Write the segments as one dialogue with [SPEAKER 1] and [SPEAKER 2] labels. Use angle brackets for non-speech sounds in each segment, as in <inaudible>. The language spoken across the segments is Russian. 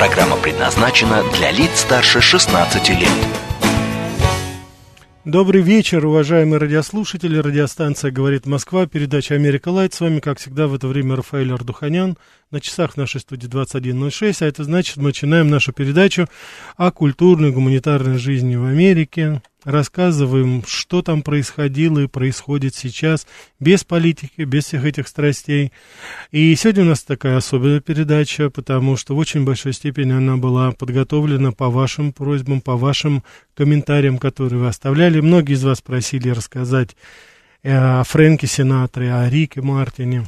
[SPEAKER 1] Программа предназначена для лиц старше 16 лет.
[SPEAKER 2] Добрый вечер, уважаемые радиослушатели. Радиостанция «Говорит Москва», передача «Америка Лайт». С вами, как всегда, в это время Рафаэль Ардуханян. На часах в нашей студии 21.06, а это значит, мы начинаем нашу передачу о культурной гуманитарной жизни в Америке, рассказываем, что там происходило и происходит сейчас, без политики, без всех этих страстей. И сегодня у нас такая особенная передача, потому что в очень большой степени она была подготовлена по вашим просьбам, по вашим комментариям, которые вы оставляли. Многие из вас просили рассказать э, о Фрэнке Синаторе, о Рике Мартине.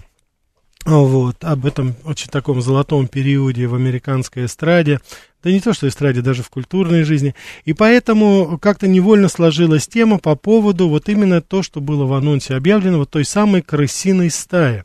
[SPEAKER 2] Вот, об этом очень таком золотом периоде в американской эстраде да не то что эстраде, даже в культурной жизни. И поэтому как-то невольно сложилась тема по поводу вот именно то, что было в анонсе объявлено, вот той самой крысиной стаи.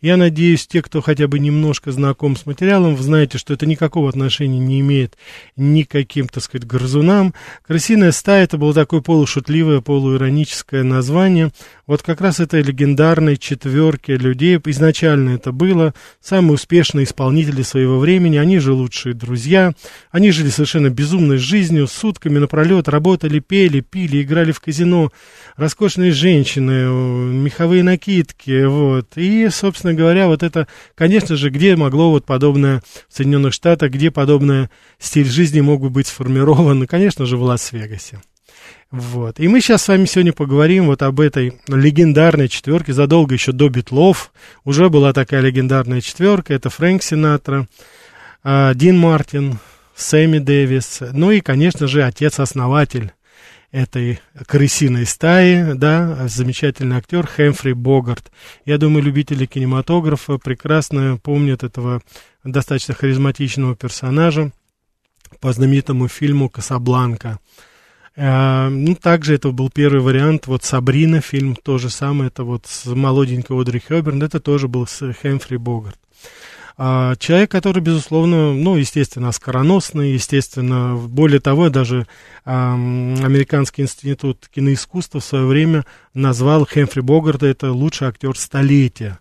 [SPEAKER 2] Я надеюсь, те, кто хотя бы немножко знаком с материалом, вы знаете, что это никакого отношения не имеет ни к каким, так сказать, грызунам. Крысиная стая это было такое полушутливое, полуироническое название. Вот как раз этой легендарной четверки людей, изначально это было, самые успешные исполнители своего времени, они же лучшие друзья, они жили совершенно безумной жизнью, сутками напролет работали, пели, пили, играли в казино, роскошные женщины, меховые накидки, вот. И, собственно говоря, вот это, конечно же, где могло вот подобное в Соединенных Штатах, где подобное стиль жизни мог бы быть сформирован, конечно же, в Лас-Вегасе. Вот. И мы сейчас с вами сегодня поговорим вот об этой легендарной четверке. Задолго еще до Битлов уже была такая легендарная четверка. Это Фрэнк Синатра, а, Дин Мартин, Сэмми Дэвис, ну и, конечно же, отец-основатель этой крысиной стаи, да, замечательный актер Хэмфри Богарт. Я думаю, любители кинематографа прекрасно помнят этого достаточно харизматичного персонажа по знаменитому фильму «Касабланка». А, ну, также это был первый вариант, вот «Сабрина» фильм, то же самое, это вот с молоденькой Одри Хёберн, это тоже был с Хэмфри Богарт. А, человек, который, безусловно, ну, естественно, скороносный, естественно, более того, даже а, Американский институт киноискусства в свое время назвал Хэмфри Богарта это лучший актер столетия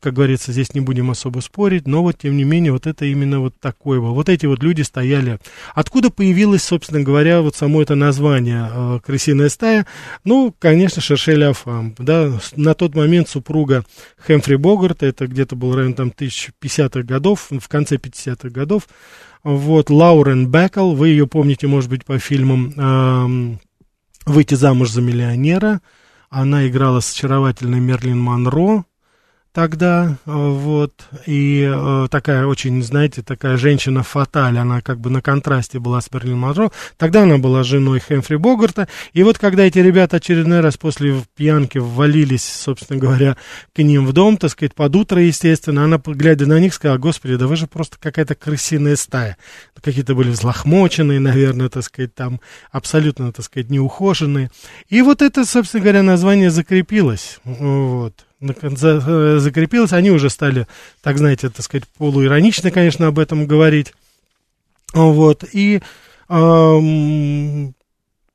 [SPEAKER 2] как говорится, здесь не будем особо спорить, но вот, тем не менее, вот это именно вот такое было. Вот эти вот люди стояли. Откуда появилось, собственно говоря, вот само это название э, «Крысиная стая»? Ну, конечно, Шершель Афам, да, на тот момент супруга Хэмфри Богарта, это где-то был район там 1050-х годов, в конце 50-х годов, вот, Лаурен Беккел, вы ее помните, может быть, по фильмам э, «Выйти замуж за миллионера», она играла с очаровательной Мерлин Монро, тогда, э, вот, и э, такая очень, знаете, такая женщина-фаталь, она как бы на контрасте была с Берлин Монро, тогда она была женой Хэмфри Богарта, и вот когда эти ребята очередной раз после пьянки ввалились, собственно говоря, к ним в дом, так сказать, под утро, естественно, она, глядя на них, сказала, господи, да вы же просто какая-то крысиная стая, какие-то были взлохмоченные, наверное, так сказать, там, абсолютно, так сказать, неухоженные, и вот это, собственно говоря, название закрепилось, вот, закрепилось, они уже стали, так знаете, так сказать, полуиронично, конечно, об этом говорить. Вот, и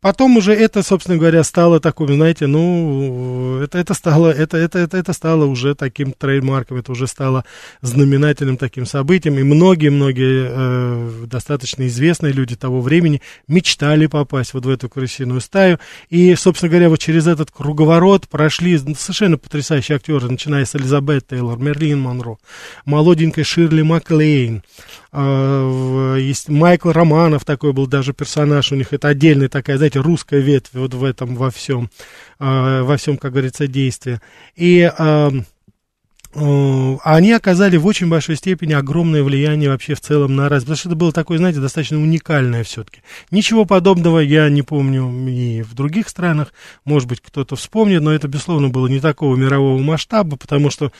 [SPEAKER 2] Потом уже это, собственно говоря, стало таким, знаете, ну, это, это, стало, это, это, это, это стало уже таким трейдмарком, это уже стало знаменательным таким событием, и многие-многие э, достаточно известные люди того времени мечтали попасть вот в эту крысиную стаю, и, собственно говоря, вот через этот круговорот прошли совершенно потрясающие актеры, начиная с Элизабет Тейлор, Мерлин Монро, молоденькая Ширли Маклейн, э, есть Майкл Романов такой был даже персонаж у них, это отдельная такая, знаете, русская ветвь вот в этом во всем, э, во всем, как говорится, действии. И Э, они оказали в очень большой степени огромное влияние вообще в целом на раз, потому что это было такое, знаете, достаточно уникальное все-таки. Ничего подобного я не помню и в других странах, может быть, кто-то вспомнит, но это, безусловно, было не такого мирового масштаба, потому что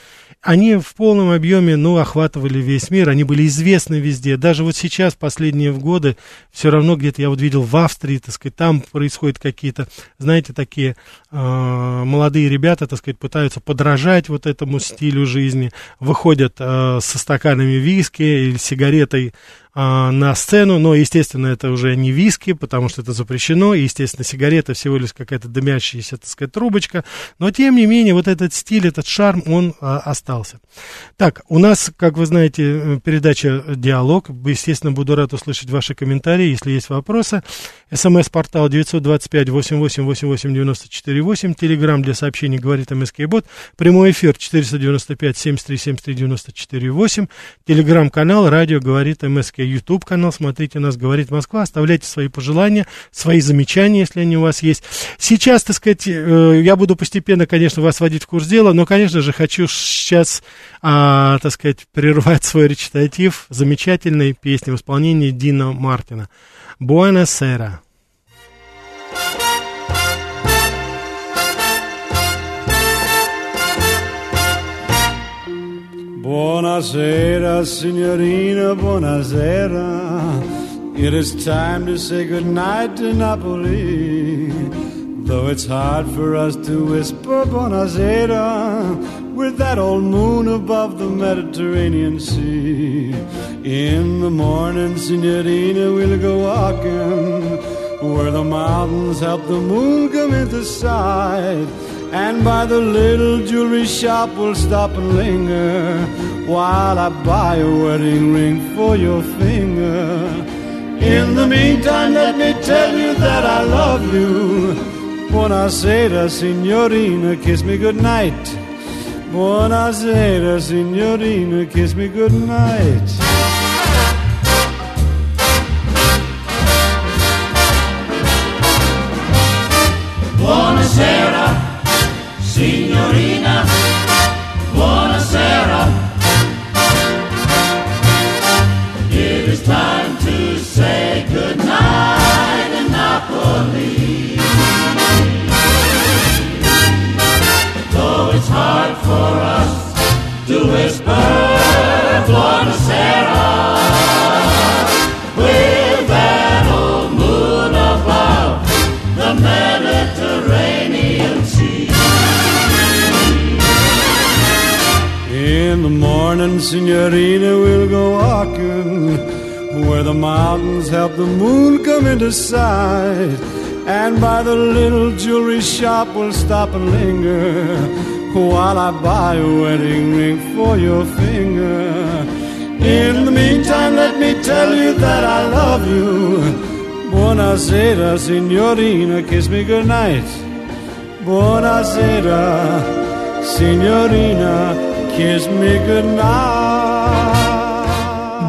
[SPEAKER 2] они в полном объеме, ну, охватывали весь мир, они были известны везде. Даже вот сейчас, последние годы, все равно где-то я вот видел в Австрии, так сказать, там происходят какие-то, знаете, такие молодые ребята, так сказать, пытаются подражать вот этому стилю жизни, выходят э, со стаканами виски или сигаретой а, на сцену, но, естественно, это уже не виски, потому что это запрещено, и, естественно, сигарета всего лишь какая-то дымящаяся, так сказать, трубочка, но, тем не менее, вот этот стиль, этот шарм, он а, остался. Так, у нас, как вы знаете, э, передача «Диалог», естественно, буду рад услышать ваши комментарии, если есть вопросы. СМС-портал 925-88-88-94-8, Телеграмм для сообщений «Говорит МСК-бот», прямой эфир 495-7373-94-8, Телеграмм-канал «Радио говорит МСК YouTube канал, смотрите нас, говорит Москва, оставляйте свои пожелания, свои замечания, если они у вас есть. Сейчас, так сказать, э, я буду постепенно, конечно, вас вводить в курс дела, но, конечно же, хочу сейчас, а, так сказать, прервать свой речитатив замечательной песни в исполнении Дина Мартина. Буэнос-Эра.
[SPEAKER 3] Buonasera, signorina, buonasera. It is time to say goodnight to Napoli. Though it's hard for us to whisper buonasera with that old moon above the Mediterranean Sea. In the morning, signorina, we'll go walking where the mountains help the moon come into sight. And by the little jewelry shop we'll stop and linger While I buy a wedding ring for your finger. In the meantime let me tell you that I love you. Buonasera signorina, kiss me goodnight. Buonasera signorina, kiss me goodnight
[SPEAKER 4] Signorina, buonasera. It is time to say goodnight in Napoli. Though it's hard for us to whisper
[SPEAKER 3] morning, Signorina, we'll go walking where the mountains help the moon come into sight. And by the little jewelry shop, we'll stop and linger while I buy a wedding ring for your finger. In the meantime, let me tell you that I love you. Buonasera, Signorina, kiss me goodnight. Buonasera, Signorina.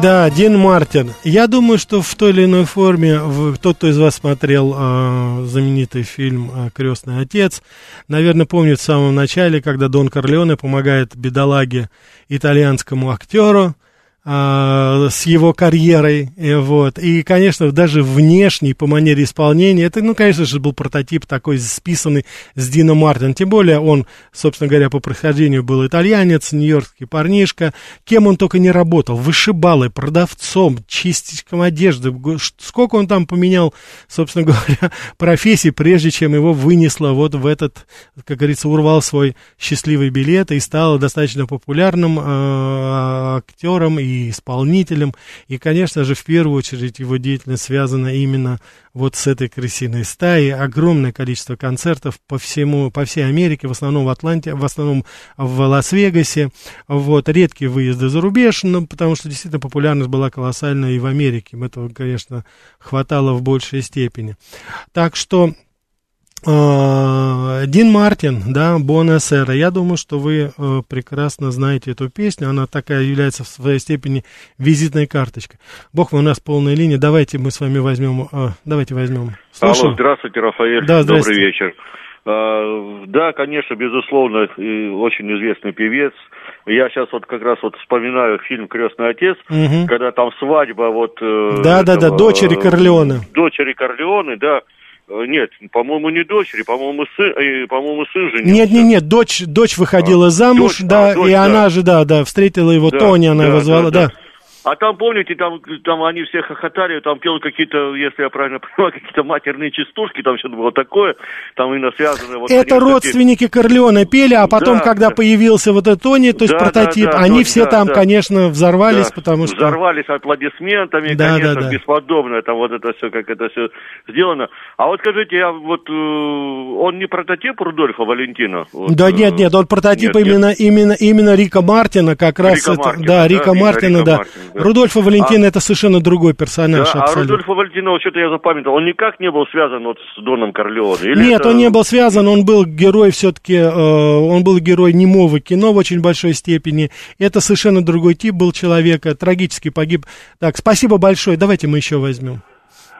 [SPEAKER 2] Да, Дин Мартин. Я думаю, что в той или иной форме тот, кто из вас смотрел э, знаменитый фильм э, «Крестный отец», наверное, помнит в самом начале, когда Дон Корлеоне помогает бедолаге итальянскому актеру, а, с его карьерой, и, вот, и, конечно, даже внешний по манере исполнения, это, ну, конечно же, был прототип такой списанный с Дино Мартин, тем более он, собственно говоря, по происхождению был итальянец, нью-йоркский парнишка, кем он только не работал, вышибалой, продавцом, чистичком одежды, сколько он там поменял, собственно <laughs> говоря, профессий, прежде чем его вынесло вот в этот, как говорится, урвал свой счастливый билет и стал достаточно популярным э, актером и исполнителем. И, конечно же, в первую очередь его деятельность связана именно вот с этой крысиной стаей. Огромное количество концертов по всему, по всей Америке, в основном в Атланте, в основном в Лас-Вегасе. Вот, редкие выезды за рубеж, но, потому что действительно популярность была колоссальная и в Америке. Этого, конечно, хватало в большей степени. Так что Дин Мартин, да, Бонасера. Я думаю, что вы э, прекрасно знаете эту песню. Она такая является в своей степени визитной карточкой. Бог, вы у нас полная линия. Давайте мы с вами возьмем. Э, давайте возьмем.
[SPEAKER 5] Слушаю. Алло, здравствуйте, Рафаэль. Да, здравствуйте. Добрый вечер. Да, конечно, безусловно, очень известный певец. Я сейчас вот как раз вот вспоминаю фильм «Крестный отец», угу. когда там свадьба вот...
[SPEAKER 2] Э, Да-да-да, дочери Корлеоне.
[SPEAKER 5] Дочери Корлеоне, да. Э, нет, по-моему, не дочери, по-моему, сын, э, по-моему, сын женился.
[SPEAKER 2] Нет, нет, нет, дочь, дочь выходила а, замуж, дочь, да, а, дочь, и да. она же, да, да, встретила его да, Тони, она да, его звала, да. да. да.
[SPEAKER 5] А там, помните, там, там они все хохотали, там пел какие-то, если я правильно <laughs> понимаю, какие-то матерные частушки, там что-то было такое, там именно связано...
[SPEAKER 2] Вот, это родственники Корлеона пели, а потом, да, когда да. появился вот этот Тони, то есть да, прототип, да, да, они Тони, все да, там, да. конечно, взорвались, да. потому что...
[SPEAKER 5] Взорвались аплодисментами, да, конечно, да, да. бесподобно, там вот это все, как это все сделано. А вот скажите, я вот, э, он не прототип Рудольфа Валентина? Вот,
[SPEAKER 2] да нет, нет, он прототип нет, именно, нет. именно, именно Рика Мартина, как раз Рика это, Мартина, да, Рика да, Мартина, Рика да. Мартина. Рудольфа Валентина а, это совершенно другой персонаж. Да,
[SPEAKER 5] а Рудольфа Валентина, что-то я запамятовал, он никак не был связан вот с Доном Корлеоне?
[SPEAKER 2] Нет, это... он не был связан, он был герой все-таки, э, он был герой немого кино в очень большой степени. Это совершенно другой тип был человека, трагически погиб. Так, спасибо большое, давайте мы еще возьмем.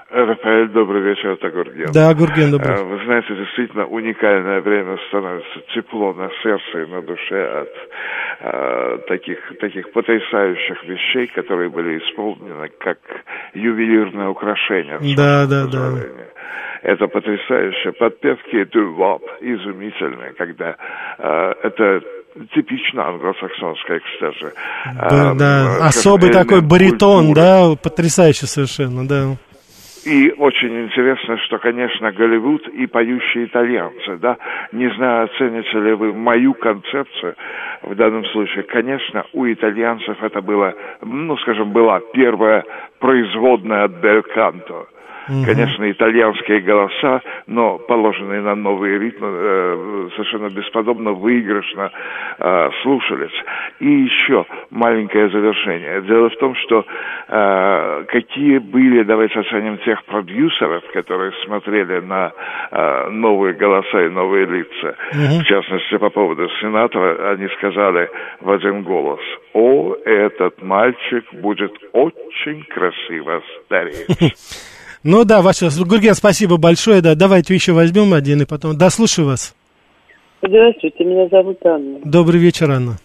[SPEAKER 6] Рафаэль, добрый вечер, это Гурген.
[SPEAKER 2] Да, Гурген, добрый.
[SPEAKER 6] Э, вы знаете, действительно уникальное время становится тепло на сердце и на душе от э, таких, таких потрясающих вещей, которые были исполнены как ювелирное украшение.
[SPEAKER 2] Да, да, да.
[SPEAKER 6] Это потрясающе. Подпевки дувап изумительные, когда э, это типично англосаксонская, кстати.
[SPEAKER 2] Да, э, да. Особый такой баритон, культуры. да, потрясающий совершенно, да.
[SPEAKER 6] И очень интересно, что, конечно, Голливуд и поющие итальянцы, да, не знаю, оцените ли вы мою концепцию в данном случае. Конечно, у итальянцев это было, ну, скажем, была первая производная от Бельканто Угу. Конечно, итальянские голоса, но положенные на новые ритмы э, совершенно бесподобно, выигрышно э, слушались. И еще маленькое завершение. Дело в том, что э, какие были, давайте оценим тех продюсеров, которые смотрели на э, новые голоса и новые лица. Угу. В частности, по поводу сенатора, они сказали в один голос, о, этот мальчик будет очень красиво стареть. <laughs>
[SPEAKER 2] Ну да, Вася, Гурген, спасибо большое. Да, давайте еще возьмем один и потом. Да, слушаю вас.
[SPEAKER 7] Здравствуйте, меня зовут Анна.
[SPEAKER 2] Добрый вечер, Анна.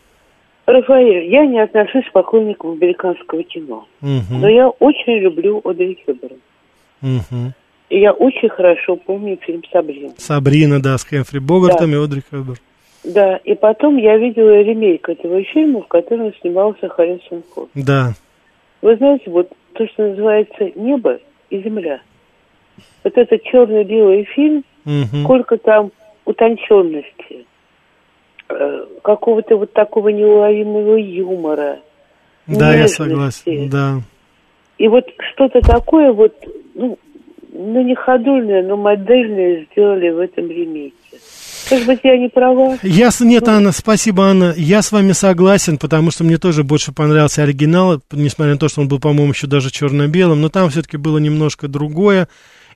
[SPEAKER 7] Рафаэль, я не отношусь к поклонникам американского кино, угу. но я очень люблю Одри Хёбера. Угу. И я очень хорошо помню фильм «Сабрина».
[SPEAKER 2] «Сабрина», да, с Хэмфри Богартом да. и Одри Хёбер.
[SPEAKER 7] Да, и потом я видела ремейк этого фильма, в котором снимался Харрисон Форд.
[SPEAKER 2] Да.
[SPEAKER 7] Вы знаете, вот то, что называется «Небо», и земля. Вот этот черно-белый фильм, угу. сколько там утонченности, э, какого-то вот такого неуловимого юмора.
[SPEAKER 2] Да, нежности. я согласен, да.
[SPEAKER 7] И вот что-то такое вот, ну, ну не ходульное, но модельное сделали в этом ремейке. Может быть, я не права?
[SPEAKER 2] Я, нет, ну... Анна, спасибо, Анна. Я с вами согласен, потому что мне тоже больше понравился оригинал, несмотря на то, что он был, по-моему, еще даже черно-белым, но там все-таки было немножко другое.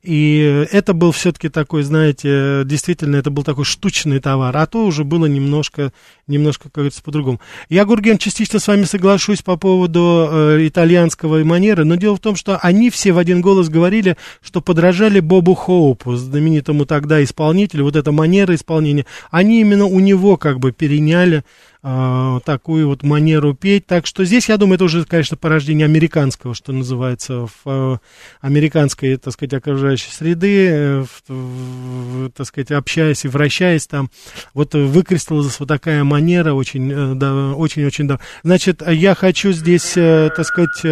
[SPEAKER 2] И это был все-таки такой, знаете, действительно, это был такой штучный товар, а то уже было немножко, немножко, как говорится, по-другому. Я, Гурген, частично с вами соглашусь по поводу э, итальянского манеры, но дело в том, что они все в один голос говорили, что подражали Бобу Хоупу, знаменитому тогда исполнителю, вот эта манера исполнения, они именно у него как бы переняли э, такую вот манеру петь. Так что здесь, я думаю, это уже, конечно, порождение американского, что называется, в э, американской, так сказать, окружающей среды, э, в, в, так сказать, общаясь и вращаясь там, вот выкристаллизовалась вот такая манера очень, э, да, очень-очень, да. Значит, я хочу здесь, э, так сказать, э,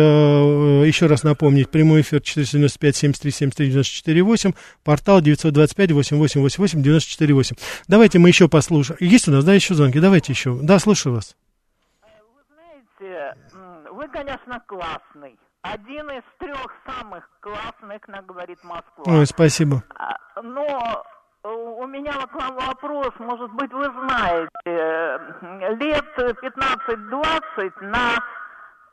[SPEAKER 2] еще раз напомнить, прямой эфир 495 73 73 94 8, портал 925 8888 94 8. Давайте мы еще послушаем. Есть у нас, да, еще звонки? Давайте еще. Да, слушаю вас.
[SPEAKER 8] Вы знаете, вы, конечно, классный. Один из трех самых классных, на говорит Москва.
[SPEAKER 2] Ой, спасибо.
[SPEAKER 8] А, но э, у меня вот к вам вопрос, может быть, вы знаете, лет 15-20 на...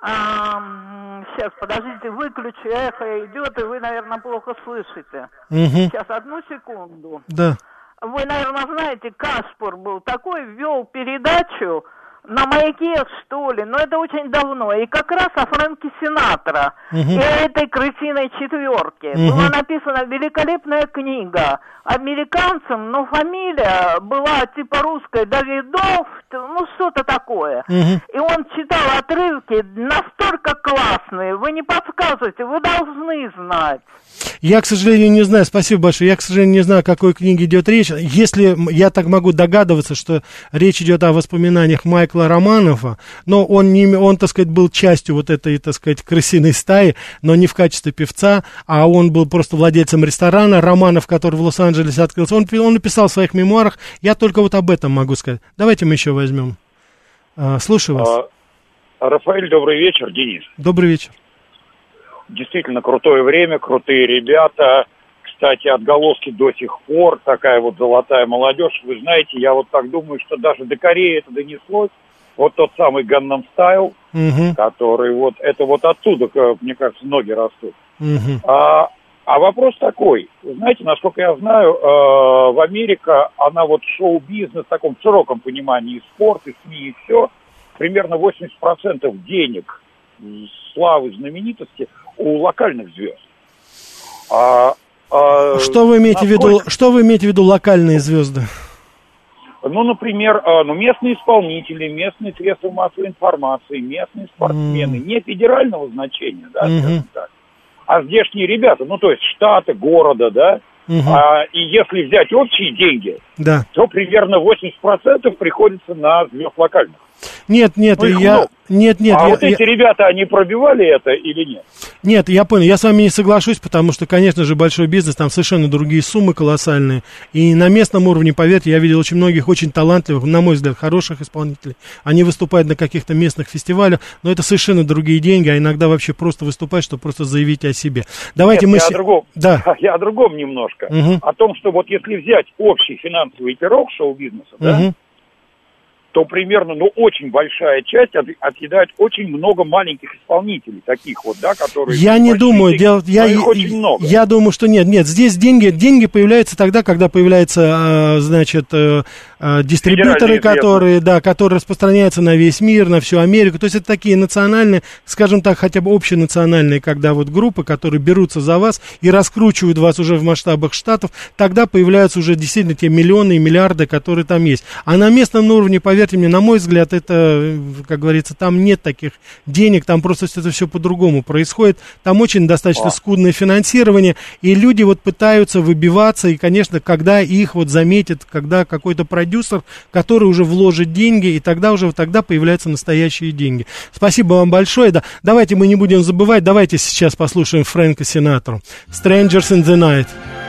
[SPEAKER 8] А, сейчас, подождите, выключу, эхо идет, и вы, наверное, плохо слышите. Угу. Сейчас, одну секунду.
[SPEAKER 2] Да.
[SPEAKER 8] Вы, наверное, знаете, Каспар был такой, вел передачу на маяке, что ли, но это очень давно. И как раз о Фрэнке Синатра угу. и этой крысиной четверке. Угу. Была написана великолепная книга. Американцам, но фамилия была типа русская Давидов, ну что-то такое. Угу. И он читал отрывки настолько классные. Вы не подсказывайте, вы должны знать.
[SPEAKER 2] Я, к сожалению, не знаю, спасибо большое, я, к сожалению, не знаю, о какой книге идет речь. Если я так могу догадываться, что речь идет о воспоминаниях Майкла Романова, но он, не, он, так сказать, был частью вот этой, так сказать, крысиной стаи, но не в качестве певца, а он был просто владельцем ресторана Романов, который в Лос-Анджелесе открылся. Он, он написал в своих мемуарах, я только вот об этом могу сказать. Давайте мы еще возьмем. А, слушаю вас.
[SPEAKER 9] А, Рафаэль, добрый вечер, Денис.
[SPEAKER 2] Добрый вечер
[SPEAKER 9] действительно крутое время, крутые ребята. Кстати, отголоски до сих пор, такая вот золотая молодежь. Вы знаете, я вот так думаю, что даже до Кореи это донеслось. Вот тот самый Ганнам Стайл, угу. который вот, это вот оттуда, мне кажется, ноги растут. Угу. А, а вопрос такой, знаете, насколько я знаю, э, в Америке она вот шоу-бизнес в таком широком понимании, и спорт, и СМИ, и все, примерно 80% денег, славы, знаменитости у локальных звезд.
[SPEAKER 2] А, а, что вы имеете насколько... в виду? Что вы имеете в виду локальные звезды?
[SPEAKER 9] Ну, например, а, ну, местные исполнители, местные средства массовой информации, местные спортсмены, mm. не федерального значения, да, mm-hmm. так, а здешние ребята, ну, то есть штаты, города, да, Угу. А, и если взять общие деньги, да. то примерно 80% приходится на звезд локальных.
[SPEAKER 2] Нет, нет, ну, я... Много. Нет, нет.
[SPEAKER 9] А
[SPEAKER 2] я,
[SPEAKER 9] вот эти я... ребята, они пробивали это или нет?
[SPEAKER 2] Нет, я понял. Я с вами не соглашусь, потому что, конечно же, большой бизнес, там совершенно другие суммы колоссальные. И на местном уровне, поверьте, я видел очень многих очень талантливых, на мой взгляд, хороших исполнителей. Они выступают на каких-то местных фестивалях, но это совершенно другие деньги, а иногда вообще просто выступать, чтобы просто заявить о себе. Давайте
[SPEAKER 9] нет,
[SPEAKER 2] мы...
[SPEAKER 9] Я, о другом, да. <laughs> я о другом немножко. Угу. О том, что вот если взять общий финансовый пирог шоу-бизнеса, угу. да, то примерно, ну, очень большая часть от, отъедает очень много маленьких исполнителей, таких вот, да, которые...
[SPEAKER 2] Я не думаю, дел, я, я, очень много. я думаю, что нет, нет, здесь деньги, деньги появляются тогда, когда появляются, а, значит, э, а, дистрибьюторы, которые, да, которые распространяются на весь мир, на всю Америку, то есть это такие национальные, скажем так, хотя бы общенациональные, когда вот группы, которые берутся за вас и раскручивают вас уже в масштабах штатов, тогда появляются уже действительно те миллионы и миллиарды, которые там есть. А на местном уровне, поверьте, поверьте мне, на мой взгляд, это, как говорится, там нет таких денег, там просто это все по-другому происходит. Там очень достаточно скудное финансирование, и люди вот пытаются выбиваться, и, конечно, когда их вот заметит, когда какой-то продюсер, который уже вложит деньги, и тогда уже тогда появляются настоящие деньги. Спасибо вам большое. Да, давайте мы не будем забывать, давайте сейчас послушаем Фрэнка Синатру. Strangers in the Night.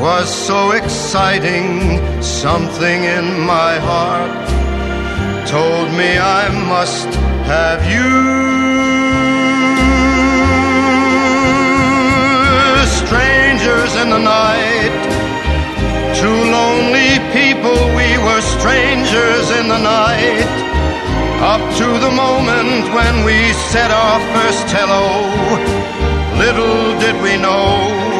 [SPEAKER 10] was so exciting. Something in my heart told me I must have you. Strangers in the night, two lonely people, we were strangers in the night. Up to the moment when we said our first hello, little did we know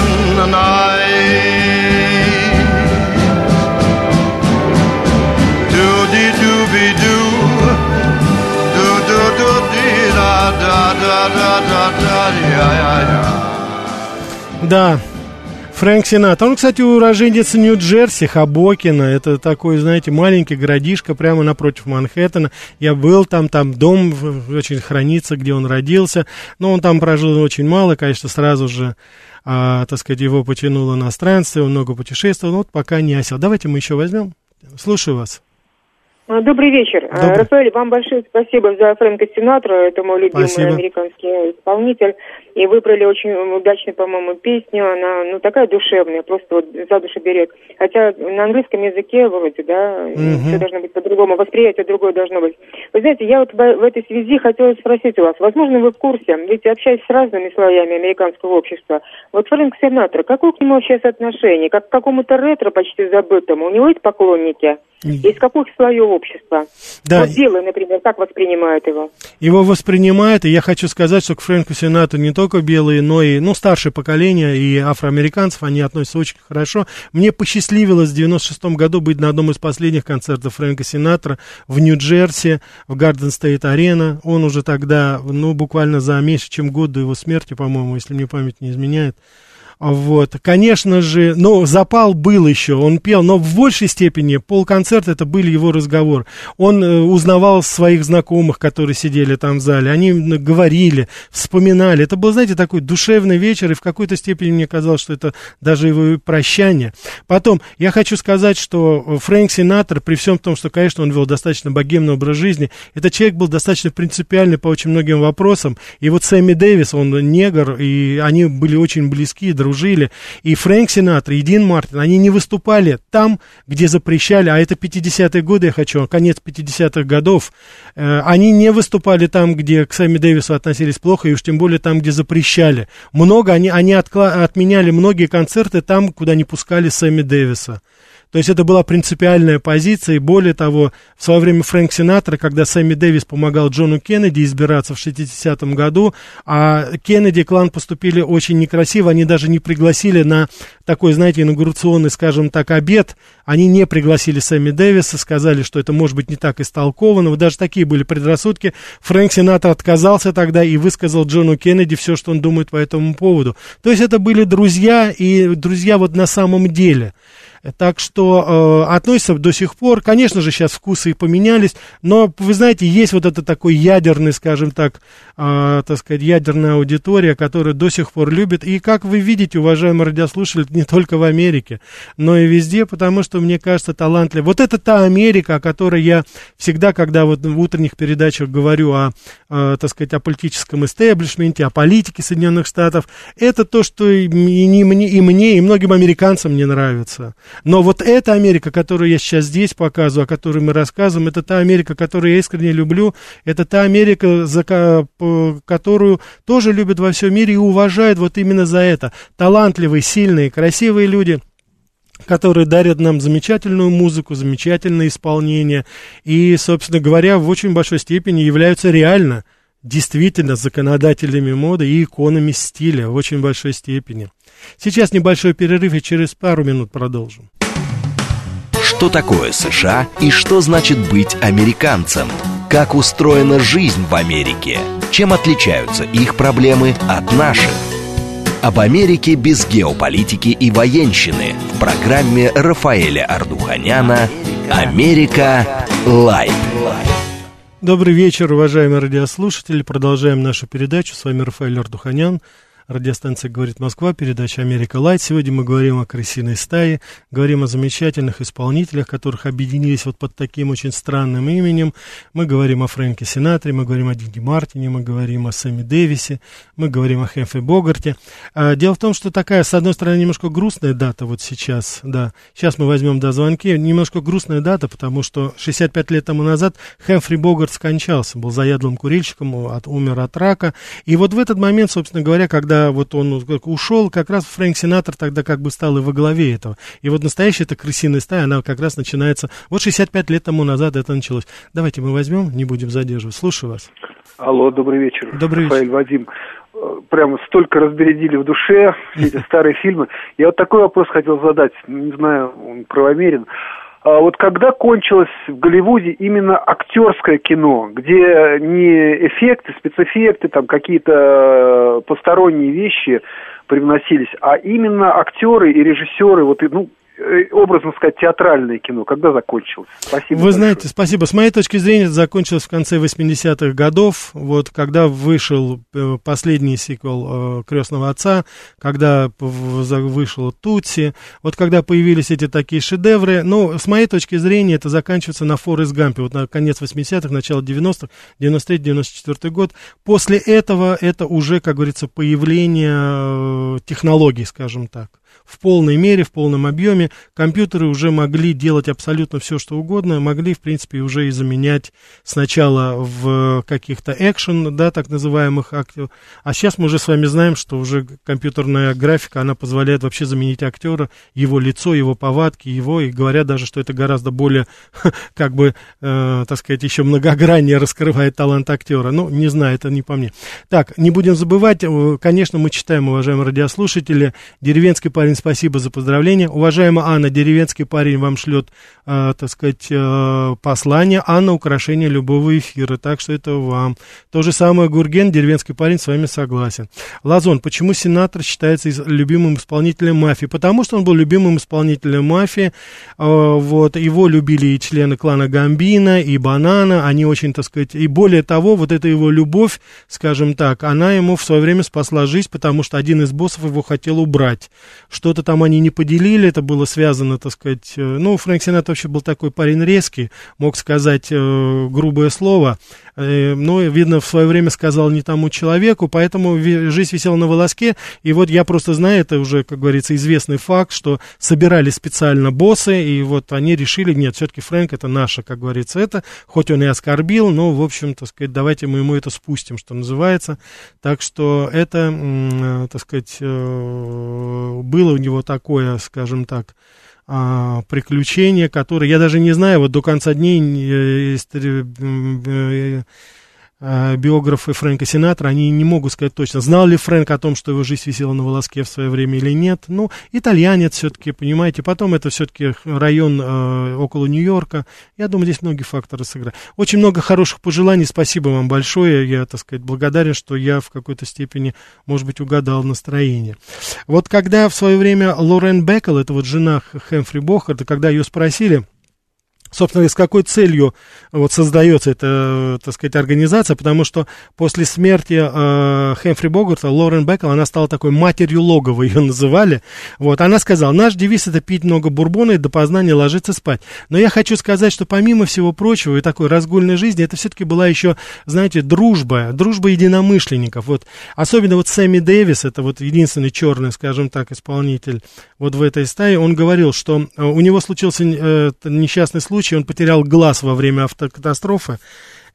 [SPEAKER 2] Да, Фрэнк Синатра. Он, кстати, уроженец Нью-Джерси, Хабокина. Это такой, знаете, маленький городишко прямо напротив Манхэттена. Я был там, там дом очень хранится, где он родился. Но он там прожил очень мало, конечно, сразу же, а, так сказать, его потянуло на странствие, он много путешествовал. Но вот пока не осел. Давайте мы еще возьмем. Слушаю вас.
[SPEAKER 11] А, добрый вечер. А, Добрый. Рафаэль, вам большое спасибо за Фрэнка Синатра. Это мой любимый спасибо. американский исполнитель. И выбрали очень удачную, по-моему, песню. Она, ну, такая душевная, просто вот за душу берет. Хотя на английском языке вроде, да, угу. все должно быть по-другому. Восприятие другое должно быть. Вы знаете, я вот в, этой связи хотела спросить у вас. Возможно, вы в курсе, ведь общаясь с разными слоями американского общества, вот Фрэнк Синатра, какое к нему сейчас отношение? Как к какому-то ретро почти забытому? У него есть поклонники? Из каких слоев общества? Да. Вот белые, например, как воспринимают его?
[SPEAKER 2] Его воспринимают, и я хочу сказать, что к Фрэнку Сенату не только белые, но и, ну, старшее поколение и афроамериканцев, они относятся очень хорошо. Мне посчастливилось в 96 году быть на одном из последних концертов Фрэнка Синатра в Нью-Джерси, в Гарден Стейт Арена. Он уже тогда, ну, буквально за меньше, чем год до его смерти, по-моему, если мне память не изменяет, вот, конечно же, ну, запал был еще, он пел, но в большей степени полконцерта это были его разговор. Он э, узнавал своих знакомых, которые сидели там в зале, они говорили, вспоминали. Это был, знаете, такой душевный вечер, и в какой-то степени мне казалось, что это даже его прощание. Потом, я хочу сказать, что Фрэнк Синатор, при всем том, что, конечно, он вел достаточно богемный образ жизни, этот человек был достаточно принципиальный по очень многим вопросам. И вот Сэмми Дэвис, он негр, и они были очень близки, дружили дружили. И Фрэнк Синатра, и Дин Мартин, они не выступали там, где запрещали, а это 50-е годы, я хочу, конец 50-х годов. Э, они не выступали там, где к Сэмми Дэвису относились плохо, и уж тем более там, где запрещали. Много, они, они откла- отменяли многие концерты там, куда не пускали Сэмми Дэвиса. То есть это была принципиальная позиция, и более того, в свое время Фрэнк Синатра, когда Сэмми Дэвис помогал Джону Кеннеди избираться в 60-м году, а Кеннеди клан поступили очень некрасиво, они даже не пригласили на такой, знаете, инаугурационный, скажем так, обед, они не пригласили Сэмми Дэвиса, сказали, что это может быть не так истолковано, вот даже такие были предрассудки. Фрэнк Синатра отказался тогда и высказал Джону Кеннеди все, что он думает по этому поводу. То есть это были друзья, и друзья вот на самом деле. Так что э, относятся до сих пор. Конечно же, сейчас вкусы и поменялись, но, вы знаете, есть вот это такой ядерный, скажем так, э, так сказать, ядерная аудитория, которая до сих пор любит. И, как вы видите, уважаемые радиослушатели, не только в Америке, но и везде, потому что, мне кажется, талантливо. Вот это та Америка, о которой я всегда, когда вот в утренних передачах говорю о, э, так сказать, о политическом истеблишменте, о политике Соединенных Штатов, это то, что и, и, мне, и мне, и многим американцам не нравится. Но вот эта Америка, которую я сейчас здесь показываю, о которой мы рассказываем, это та Америка, которую я искренне люблю, это та Америка, за которую тоже любят во всем мире и уважают вот именно за это. Талантливые, сильные, красивые люди – которые дарят нам замечательную музыку, замечательное исполнение и, собственно говоря, в очень большой степени являются реально, действительно законодателями моды и иконами стиля в очень большой степени. Сейчас небольшой перерыв и через пару минут продолжим.
[SPEAKER 1] Что такое США и что значит быть американцем? Как устроена жизнь в Америке? Чем отличаются их проблемы от наших? Об Америке без геополитики и военщины в программе Рафаэля Ардуханяна «Америка. Light».
[SPEAKER 2] Добрый вечер, уважаемые радиослушатели. Продолжаем нашу передачу. С вами Рафаэль Ардуханян. Радиостанция «Говорит Москва», передача «Америка Light». Сегодня мы говорим о крысиной стае, говорим о замечательных исполнителях, которых объединились вот под таким очень странным именем. Мы говорим о Фрэнке Синатре, мы говорим о Диди Мартине, мы говорим о Сэмми Дэвисе, мы говорим о Хэмфе Богарте. А, дело в том, что такая, с одной стороны, немножко грустная дата вот сейчас, да. Сейчас мы возьмем, да, звонки. Немножко грустная дата, потому что 65 лет тому назад Хэмфри Богарт скончался, был заядлым курильщиком, от, умер от рака. И вот в этот момент, собственно говоря, когда вот он ушел, как раз Фрэнк Сенатор тогда как бы стал и во главе этого. И вот настоящая эта крысиная стая, она как раз начинается, вот 65 лет тому назад это началось. Давайте мы возьмем, не будем задерживать. Слушаю вас.
[SPEAKER 12] Алло, добрый вечер.
[SPEAKER 2] Добрый вечер.
[SPEAKER 12] Рафаэль Вадим. Э, прямо столько разбередили в душе все <laughs> эти старые фильмы. Я вот такой вопрос хотел задать, не знаю, он правомерен. А вот когда кончилось в Голливуде именно актерское кино, где не эффекты, спецэффекты, там какие-то э, посторонние вещи привносились, а именно актеры и режиссеры, вот, ну, образно сказать, театральное кино, когда закончилось?
[SPEAKER 2] Спасибо. Вы большое. знаете, спасибо. С моей точки зрения, это закончилось в конце 80-х годов, вот когда вышел э, последний сиквел э, «Крестного отца», когда вышел «Тутси», вот когда появились эти такие шедевры, ну, с моей точки зрения, это заканчивается на «Форест Гампе», вот на конец 80-х, начало 90-х, 93-94 год. После этого это уже, как говорится, появление технологий, скажем так в полной мере, в полном объеме. Компьютеры уже могли делать абсолютно все, что угодно, могли, в принципе, уже и заменять сначала в каких-то экшен, да, так называемых актеров. А сейчас мы уже с вами знаем, что уже компьютерная графика, она позволяет вообще заменить актера, его лицо, его повадки, его, и говорят даже, что это гораздо более, <laughs> как бы, э, так сказать, еще многограннее раскрывает талант актера. Ну, не знаю, это не по мне. Так, не будем забывать, э, конечно, мы читаем, уважаемые радиослушатели, деревенский парень, спасибо за поздравление. Уважаемая Анна, деревенский парень вам шлет, э, так сказать, э, послание. Анна, украшение любого эфира, так что это вам. То же самое Гурген, деревенский парень, с вами согласен. Лазон, почему сенатор считается любимым исполнителем мафии? Потому что он был любимым исполнителем мафии. Э, вот, его любили и члены клана Гамбина, и Банана. Они очень, так сказать, и более того, вот эта его любовь, скажем так, она ему в свое время спасла жизнь, потому что один из боссов его хотел убрать что-то там они не поделили, это было связано, так сказать, э, ну, Фрэнк Синат вообще был такой парень резкий, мог сказать э, грубое слово, но, видно, в свое время сказал не тому человеку, поэтому жизнь висела на волоске, и вот я просто знаю, это уже, как говорится, известный факт, что собирали специально боссы, и вот они решили, нет, все-таки Фрэнк это наше, как говорится, это, хоть он и оскорбил, но, в общем, так сказать, давайте мы ему это спустим, что называется, так что это, э, так сказать, э, было у него такое, скажем так, а, приключение, которое, я даже не знаю, вот до конца дней э, э, Э, биографы Фрэнка Синатра, они не могут сказать точно, знал ли Фрэнк о том, что его жизнь висела на волоске в свое время или нет. Ну, итальянец все-таки, понимаете, потом это все-таки район э, около Нью-Йорка. Я думаю, здесь многие факторы сыграли. Очень много хороших пожеланий, спасибо вам большое. Я, так сказать, благодарен, что я в какой-то степени, может быть, угадал настроение. Вот когда в свое время Лорен Беккел, это вот жена Хэмфри Бохарта, когда ее спросили, собственно, с какой целью вот создается эта, так сказать, организация, потому что после смерти э, Хэмфри Богарта, Лорен Беккел, она стала такой матерью логова, <laughs> ее называли, вот, она сказала, наш девиз это пить много бурбона и до познания ложиться спать, но я хочу сказать, что помимо всего прочего и такой разгульной жизни, это все-таки была еще, знаете, дружба, дружба единомышленников, вот, особенно вот Сэмми Дэвис, это вот единственный черный, скажем так, исполнитель вот в этой стае, он говорил, что э, у него случился э, несчастный случай, случае он потерял глаз во время автокатастрофы.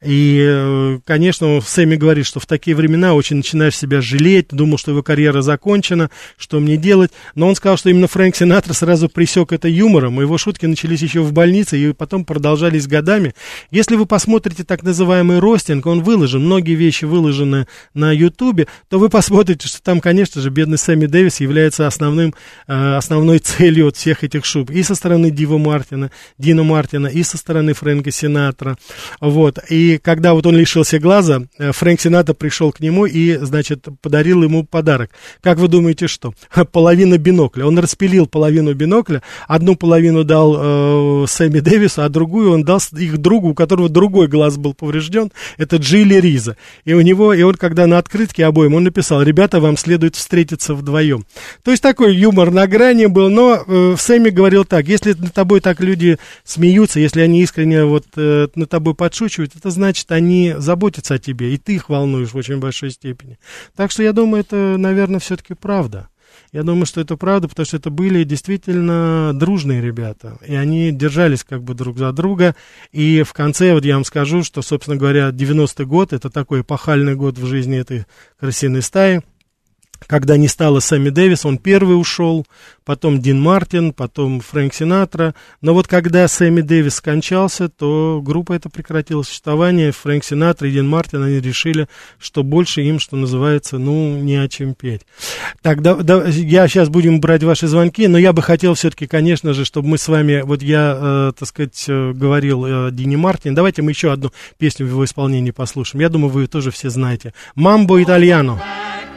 [SPEAKER 2] И, э, конечно, Сэмми говорит, что в такие времена очень начинаешь себя жалеть, думал, что его карьера закончена, что мне делать. Но он сказал, что именно Фрэнк Синатра сразу присек это юмором, его шутки начались еще в больнице и потом продолжались годами. Если вы посмотрите так называемый ростинг, он выложен, многие вещи выложены на Ютубе, то вы посмотрите, что там, конечно же, бедный Сэмми Дэвис является основным, э, основной <laughs> целью от всех этих шуб. И со стороны Дива Мартина, Дина Мартина, и со стороны Фрэнка Синатра. Вот. И И когда вот он лишился глаза, э, Фрэнк Сината пришел к нему и, значит, подарил ему подарок. Как вы думаете, что? <laughs> Половина бинокля. Он распилил половину бинокля, одну половину дал э, Сэмми Дэвису, а другую он дал их другу, у которого другой глаз был поврежден. Это Джилли Риза. И у него, и он, когда на открытке обоим, он написал, ребята, вам следует встретиться вдвоем. То есть такой юмор на грани был, но э, Сэмми говорил так, если над тобой так люди смеются, если они искренне вот э, над тобой подшучивают, это значит, они заботятся о тебе, и ты их волнуешь в очень большой степени. Так что я думаю, это, наверное, все-таки правда. Я думаю, что это правда, потому что это были действительно дружные ребята. И они держались как бы друг за друга. И в конце, вот я вам скажу, что, собственно говоря, 90-й год, это такой эпохальный год в жизни этой крысиной стаи когда не стало Сэмми Дэвис, он первый ушел, потом Дин Мартин, потом Фрэнк Синатра. Но вот когда Сэмми Дэвис скончался, то группа эта прекратила существование. Фрэнк Синатра и Дин Мартин, они решили, что больше им, что называется, ну, не о чем петь. Так, да, да, я сейчас будем брать ваши звонки, но я бы хотел все-таки, конечно же, чтобы мы с вами, вот я, э, так сказать, э, говорил о Дине Мартине, давайте мы еще одну песню в его исполнении послушаем. Я думаю, вы ее тоже все знаете. «Мамбо итальяно».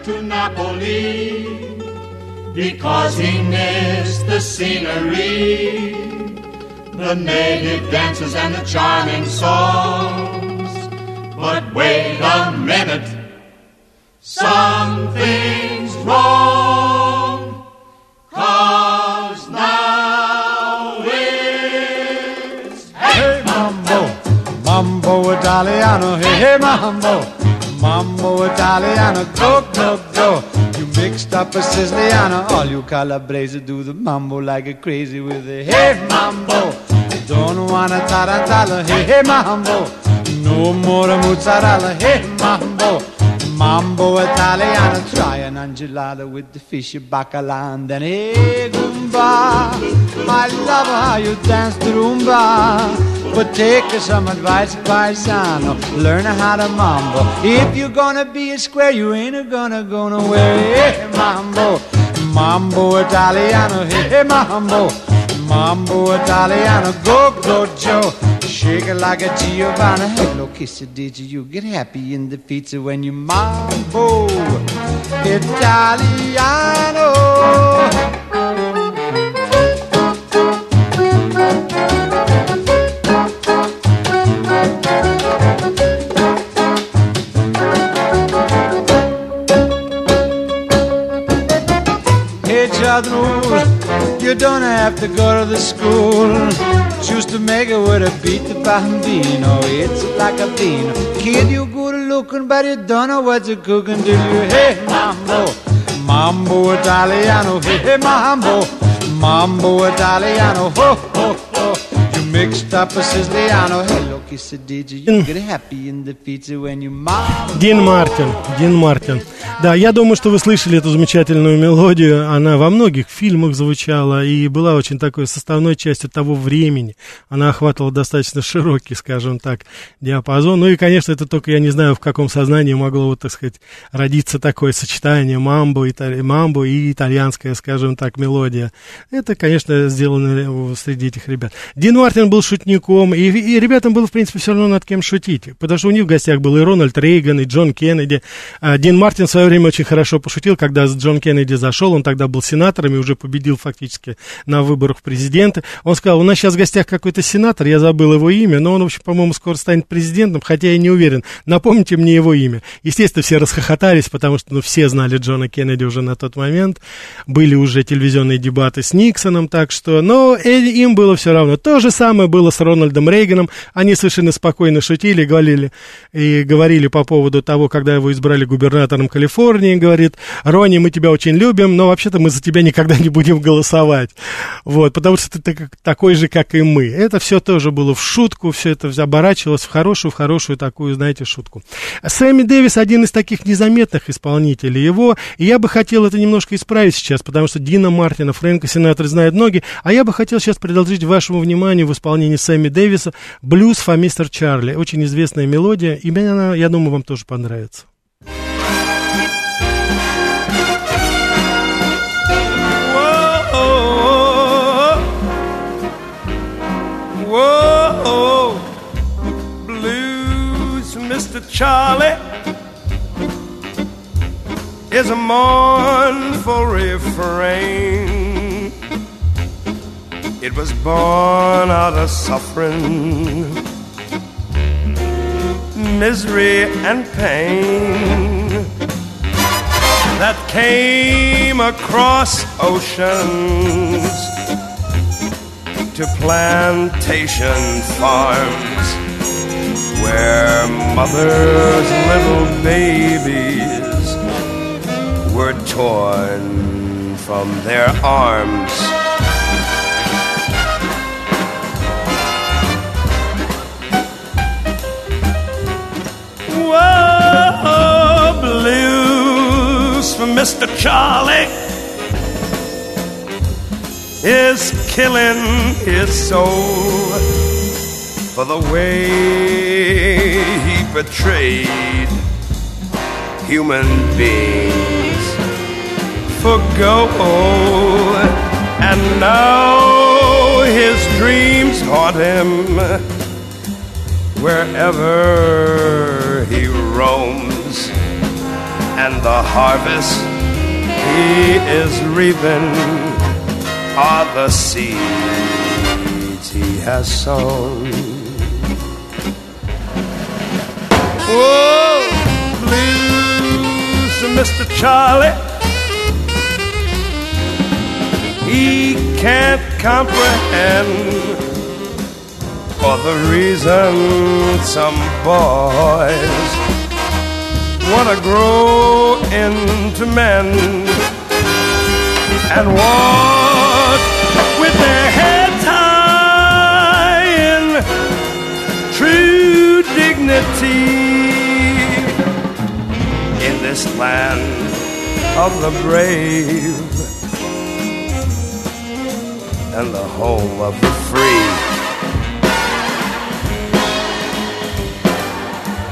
[SPEAKER 2] To Napoli because he missed the scenery, the native dances and the charming songs. But wait a minute, something's wrong. Cause now it's hey, hey mambo, mambo Italiano, hey, hey mambo. Mambo Italiano, go, go, go. You mixed up a Siciliano. All you Calabrese do the mambo like a crazy with a hey mambo. Don't wanna tarantella, hey, hey mambo. No more mozzarella, hey mambo. Mambo Italiano, try an angelada with the fish bacala and then hey Goomba. I love how you dance the rumba. But take some advice, paisano. Learn how to mambo. If you're gonna be a square, you ain't gonna go nowhere. Hey, mambo, mambo Italiano. Hey, mambo, mambo Italiano. Go, go, Joe. Shake it like a Giovanna. Hello, kiss it, did you get happy in the pizza when you mambo Italiano? You don't have to go to the school. Choose to make it with a beat the bambino. It's like a bean. Kid, you good looking, but you don't know what you're cooking. Do you? Hey, mambo, mambo Italiano. Hey, mambo, mambo Italiano. Ho, ho, Дин Мартин, Дин Мартин. Да, я думаю, что вы слышали эту замечательную мелодию. Она во многих фильмах звучала и была очень такой составной частью того времени. Она охватывала достаточно широкий, скажем так, диапазон. Ну и, конечно, это только, я не знаю, в каком сознании могло, вот, так сказать, родиться такое сочетание мамбо, итали... мамбо и итальянская, скажем так, мелодия. Это, конечно, сделано среди этих ребят. Дин Мартин был шутником, и, и ребятам было, в принципе, все равно над кем шутить. Потому что у них в гостях был и Рональд Рейган, и Джон Кеннеди. А Дин Мартин в свое время очень хорошо пошутил, когда Джон Кеннеди зашел, он тогда был сенатором и уже победил фактически на выборах в президенты. Он сказал, у нас сейчас в гостях какой-то сенатор, я забыл его имя, но он, в общем, по-моему, скоро станет президентом, хотя я не уверен. Напомните мне его имя. Естественно, все расхохотались, потому что ну, все знали Джона Кеннеди уже на тот момент. Были уже телевизионные дебаты с Никсоном, так что... Но им было все равно. То же самое было с Рональдом Рейганом. Они совершенно спокойно шутили, говорили, и говорили по поводу того, когда его избрали губернатором Калифорнии, говорит, Рони, мы тебя очень любим, но вообще-то мы за тебя никогда не будем голосовать. Вот, потому что ты такой же, как и мы. Это все тоже было в шутку, все это оборачивалось в хорошую, в хорошую такую, знаете, шутку. Сэмми Дэвис один из таких незаметных исполнителей его, и я бы хотел это немножко исправить сейчас, потому что Дина Мартина, Фрэнка Синатра знают ноги, а я бы хотел сейчас предложить вашему вниманию в исполнении Сэмми Дэвиса «Блюз for Мистер Чарли». Очень известная мелодия, и она, я думаю, вам тоже понравится.
[SPEAKER 13] Charlie is a mournful refrain. It was born out of suffering, misery, and pain that came across oceans to plantation farms where mothers' little babies were torn from their arms. Charlie is killing his soul for the way he betrayed human beings for gold. And now his dreams haunt him wherever he roams. And the harvest he is reaping are the seeds he has sown. Whoa, blues, Mr. Charlie. He can't comprehend for the reason some boys want to grow into men and walk with their heads high in true dignity in this land of the brave and the home of the free.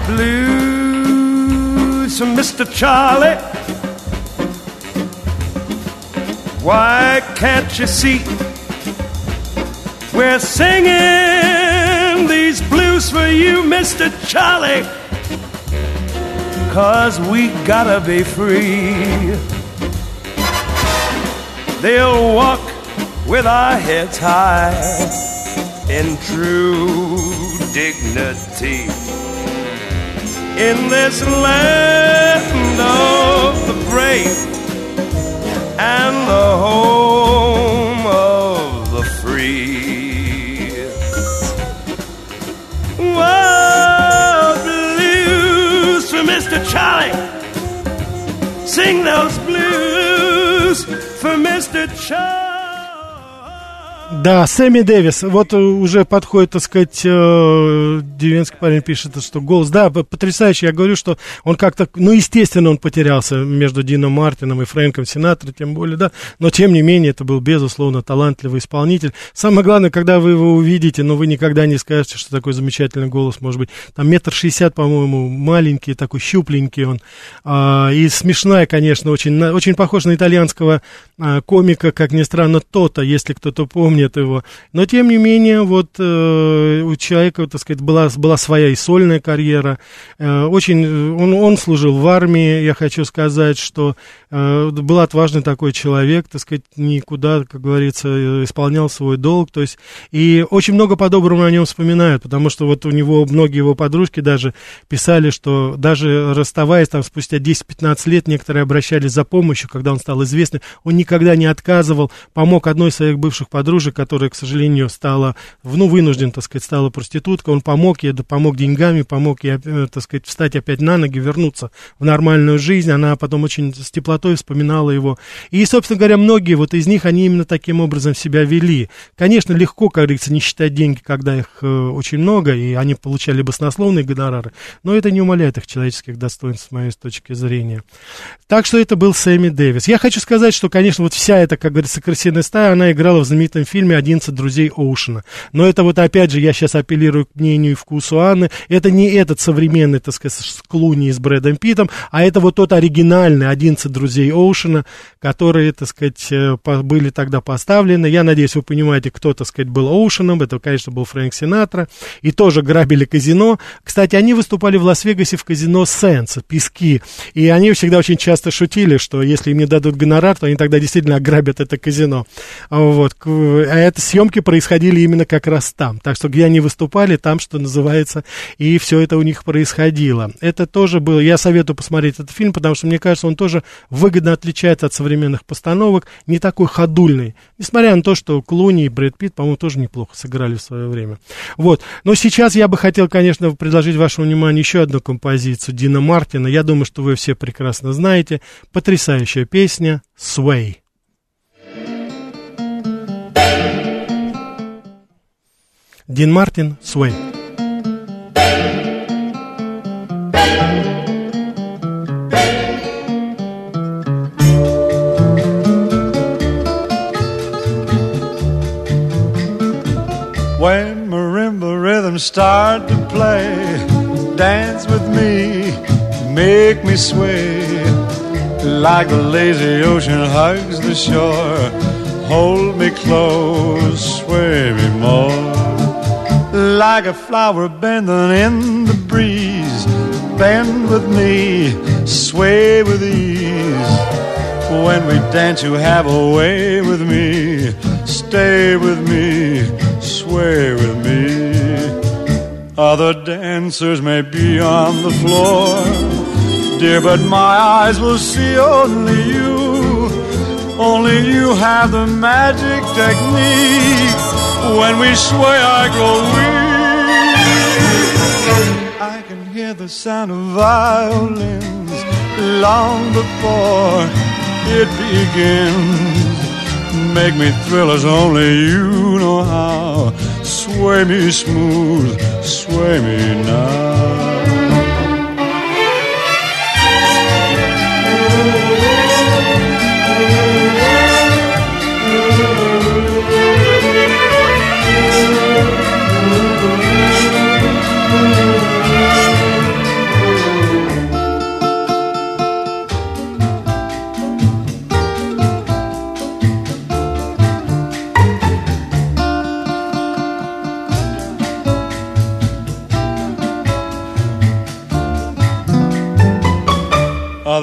[SPEAKER 13] Blues Mr. Charlie. Why can't you see? We're singing these blues for you, Mr. Charlie. Cause we gotta be free. They'll walk with our heads high in true dignity. In this land of the brave and the home of the free. Whoa, blues for Mr. Charlie. Sing those blues for Mr. Charlie.
[SPEAKER 2] Да, Сэмми Дэвис. Вот уже подходит, так сказать, э, деревенский парень пишет, что голос, да, потрясающий. Я говорю, что он как-то, ну, естественно, он потерялся между Дином Мартином и Фрэнком Синатором, тем более, да. Но, тем не менее, это был, безусловно, талантливый исполнитель. Самое главное, когда вы его увидите, но ну, вы никогда не скажете, что такой замечательный голос может быть. Там метр шестьдесят, по-моему, маленький, такой щупленький он. А, и смешная, конечно, очень, очень похож на итальянского а, комика, как ни странно, Тота, если кто-то помнит помнят его. Но, тем не менее, вот э, у человека, так сказать, была, была своя и сольная карьера. Э, очень, он, он служил в армии, я хочу сказать, что э, был отважный такой человек, так сказать, никуда, как говорится, исполнял свой долг. То есть, и очень много по-доброму о нем вспоминают, потому что вот у него многие его подружки даже писали, что даже расставаясь там спустя 10-15 лет, некоторые обращались за помощью, когда он стал известным. Он никогда не отказывал, помог одной из своих бывших подружек, которая, к сожалению, стала, ну, вынужден, так сказать, стала проституткой, он помог ей, помог деньгами, помог ей, э, так сказать, встать опять на ноги, вернуться в нормальную жизнь, она потом очень с теплотой вспоминала его. И, собственно говоря, многие вот из них, они именно таким образом себя вели. Конечно, легко, как говорится, не считать деньги, когда их э, очень много, и они получали баснословные гонорары, но это не умаляет их человеческих достоинств, с моей точки зрения. Так что это был Сэмми Дэвис. Я хочу сказать, что, конечно, вот вся эта, как говорится, крысиная стая, она играла в знаменитом фильме фильме «11 друзей Оушена». Но это вот опять же, я сейчас апеллирую к мнению и вкусу Анны, это не этот современный, так сказать, с Клуни с Брэдом Питтом, а это вот тот оригинальный «11 друзей Оушена», которые, так сказать, э, были тогда поставлены. Я надеюсь, вы понимаете, кто, так сказать, был Оушеном. Это, конечно, был Фрэнк Синатра. И тоже грабили казино. Кстати, они выступали в Лас-Вегасе в казино Сенс, Пески. И они всегда очень часто шутили, что если им не дадут гонорар, то они тогда действительно ограбят это казино. Вот. А это съемки происходили именно как раз там. Так что где они выступали, там, что называется, и все это у них происходило. Это тоже было... Я советую посмотреть этот фильм, потому что, мне кажется, он тоже выгодно отличается от современных постановок, не такой ходульный. Несмотря на то, что Клуни и Брэд Питт, по-моему, тоже неплохо сыграли в свое время. Вот. Но сейчас я бы хотел, конечно, предложить вашему вниманию еще одну композицию Дина Мартина. Я думаю, что вы все прекрасно знаете. Потрясающая песня «Sway». Дин Мартин «Sway».
[SPEAKER 3] When marimba rhythms start to play, dance with me, make me sway. Like the lazy ocean hugs the shore, hold me close, sway me more. Like a flower bending in the breeze, bend with me, sway with ease. When we dance, you have a way with me, stay with me sway with me. Other dancers may be on the floor, dear, but my eyes will see only you. Only you have the magic technique. When we sway, I grow weak. I can hear the sound of violins long before it begins make me thrill as only you know how. Sway me smooth, sway me now.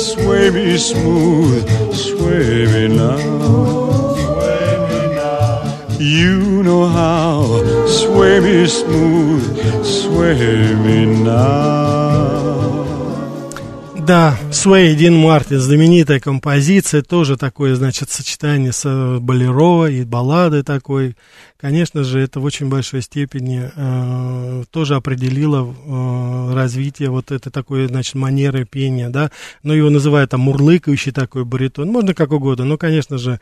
[SPEAKER 3] Sway me smooth, sway me now. You know how. Sway me smooth, sway me now.
[SPEAKER 2] Да, Sway Дин Мартин, знаменитая композиция, тоже такое, значит, сочетание с болеро и баллады такой, конечно же, это в очень большой степени э, тоже определило э, развитие вот этой такой, значит, манеры пения, да, но его называют там мурлыкающий такой баритон, можно как угодно, но, конечно же,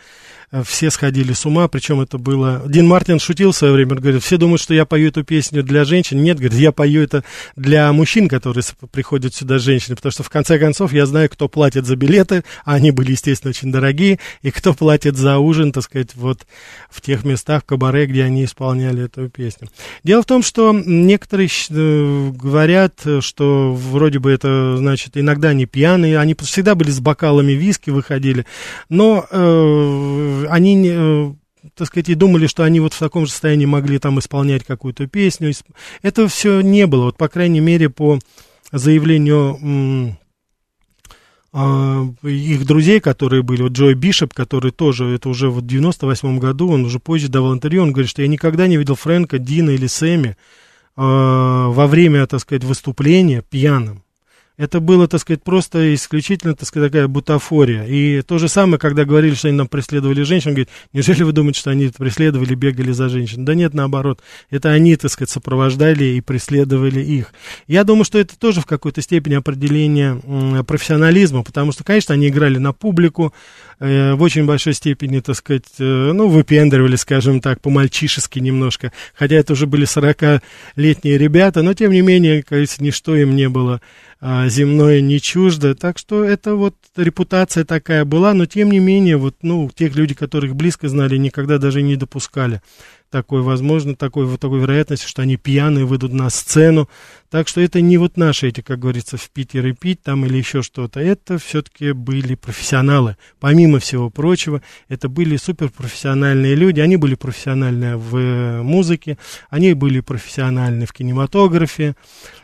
[SPEAKER 2] все сходили с ума, причем это было... Дин Мартин шутил в свое время, говорит, все думают, что я пою эту песню для женщин, нет, говорит, я пою это для мужчин, которые приходят сюда женщины, потому что, в конце концов, я знаю, кто платит за билеты, а они были, естественно, очень дорогие, и кто платит за ужин, так сказать, вот в тех местах, в кабаре, где они исполняли эту песню. Дело в том, что некоторые э, говорят, что вроде бы это, значит, иногда они пьяные, они всегда были с бокалами виски, выходили, но э, они э, так сказать, и думали, что они вот в таком же состоянии могли там исполнять какую-то песню. Это все не было, вот, по крайней мере, по заявлению их друзей, которые были, вот Джой Бишоп, который тоже, это уже в 98 году, он уже позже давал интервью, он говорит, что я никогда не видел Фрэнка, Дина или Сэмми э, во время, так сказать, выступления пьяным. Это было, так сказать, просто исключительно, так сказать, такая бутафория. И то же самое, когда говорили, что они нам преследовали женщин, он говорит, неужели вы думаете, что они преследовали, бегали за женщин? Да нет, наоборот. Это они, так сказать, сопровождали и преследовали их. Я думаю, что это тоже в какой-то степени определение профессионализма, потому что, конечно, они играли на публику, э, в очень большой степени, так сказать, э, ну, выпендривали, скажем так, по-мальчишески немножко, хотя это уже были 40-летние ребята, но, тем не менее, кажется, ничто им не было земное не чуждо. Так что это вот репутация такая была, но тем не менее, вот, ну, тех людей, которых близко знали, никогда даже не допускали такой возможно, такой, вот такой вероятности, что они пьяные выйдут на сцену. Так что это не вот наши эти, как говорится, в Питере пить там или еще что-то. Это все-таки были профессионалы. Помимо всего прочего, это были суперпрофессиональные люди. Они были профессиональны в э, музыке, они были профессиональны в кинематографе.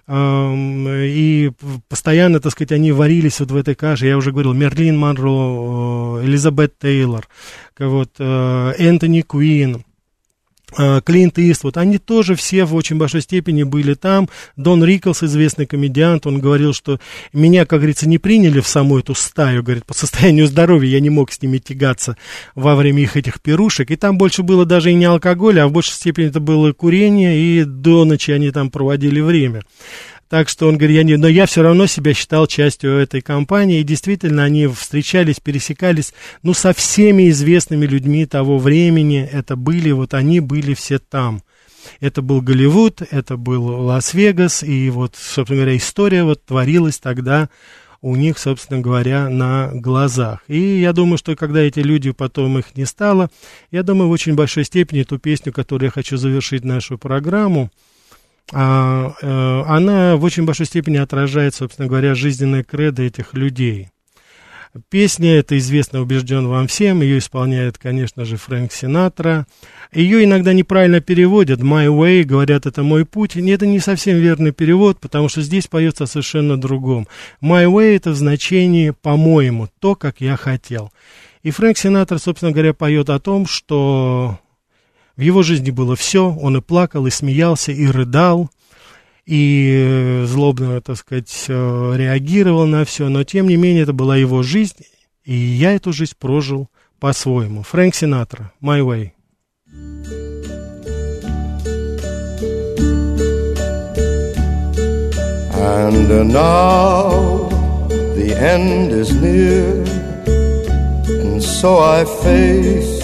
[SPEAKER 2] И постоянно, так сказать, они варились вот в этой каше. Я уже говорил, Мерлин Монро, э, Элизабет Тейлор, вот, э, Энтони Куин, Клинт Иствуд, они тоже все в очень большой степени были там. Дон Риклс, известный комедиант, он говорил, что меня, как говорится, не приняли в саму эту стаю, говорит, по состоянию здоровья я не мог с ними тягаться во время их этих пирушек. И там больше было даже и не алкоголь, а в большей степени это было курение, и до ночи они там проводили время. Так что он говорит, я не, но я все равно себя считал частью этой компании. И действительно, они встречались, пересекались, ну, со всеми известными людьми того времени. Это были, вот они были все там. Это был Голливуд, это был Лас-Вегас, и вот, собственно говоря, история вот творилась тогда у них, собственно говоря, на глазах. И я думаю, что когда эти люди потом их не стало, я думаю, в очень большой степени ту песню, которую я хочу завершить нашу программу, она в очень большой степени отражает, собственно говоря, жизненное кредо этих людей. Песня эта известна, убежден вам всем, ее исполняет, конечно же, Фрэнк Синатра. Ее иногда неправильно переводят, My Way, говорят, это мой путь. И это не совсем верный перевод, потому что здесь поется совершенно другом. My Way это в значении, по-моему, то, как я хотел. И Фрэнк Синатра, собственно говоря, поет о том, что в его жизни было все, он и плакал, и смеялся, и рыдал, и э, злобно, так сказать, э, реагировал на все, но тем не менее это была его жизнь, и я эту жизнь прожил по-своему. Фрэнк Синатра, My Way.
[SPEAKER 10] And now the end is near, and so I face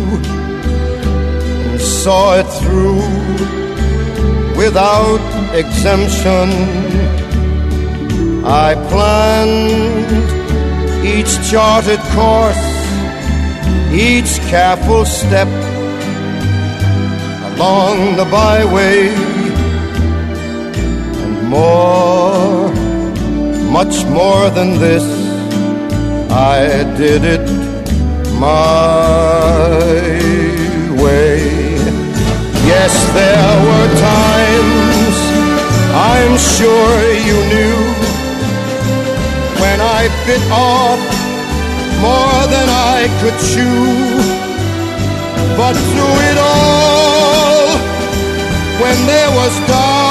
[SPEAKER 10] saw it through without exemption. I planned each charted course, each careful step along the byway, and more, much more than this, I did it my way. Yes, there were times I'm sure you knew when I bit off more than I could chew. But through it all, when there was doubt,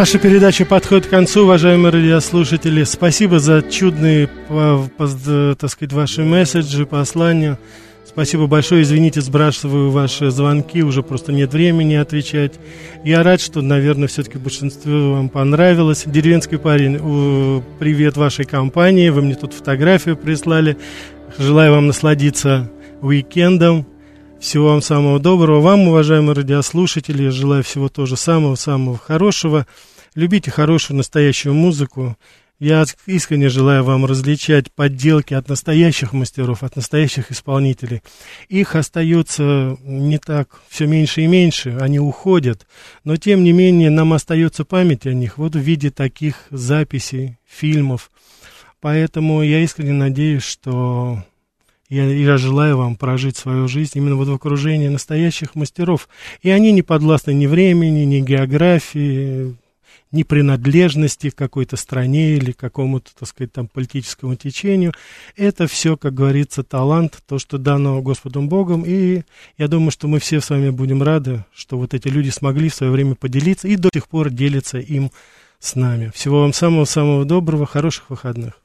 [SPEAKER 2] Наша передача подходит к концу, уважаемые радиослушатели. Спасибо за чудные, так сказать, ваши месседжи, послания. Спасибо большое. Извините, сбрасываю ваши звонки, уже просто нет времени отвечать. Я рад, что, наверное, все-таки большинство вам понравилось. Деревенский парень, привет вашей компании. Вы мне тут фотографию прислали. Желаю вам насладиться уикендом. Всего вам самого доброго. Вам, уважаемые радиослушатели, желаю всего тоже самого-самого хорошего. Любите хорошую настоящую музыку. Я искренне желаю вам различать подделки от настоящих мастеров, от настоящих исполнителей. Их остается не так, все меньше и меньше, они уходят. Но, тем не менее, нам остается память о них вот в виде таких записей, фильмов. Поэтому я искренне надеюсь, что я, я желаю вам прожить свою жизнь именно вот в окружении настоящих мастеров. И они не подвластны ни времени, ни географии, ни принадлежности к какой-то стране или какому-то, так сказать, там политическому течению. Это все, как говорится, талант, то, что дано Господом Богом. И я думаю, что мы все с вами будем рады, что вот эти люди смогли в свое время поделиться и до сих пор делятся им с нами. Всего вам самого-самого доброго, хороших выходных.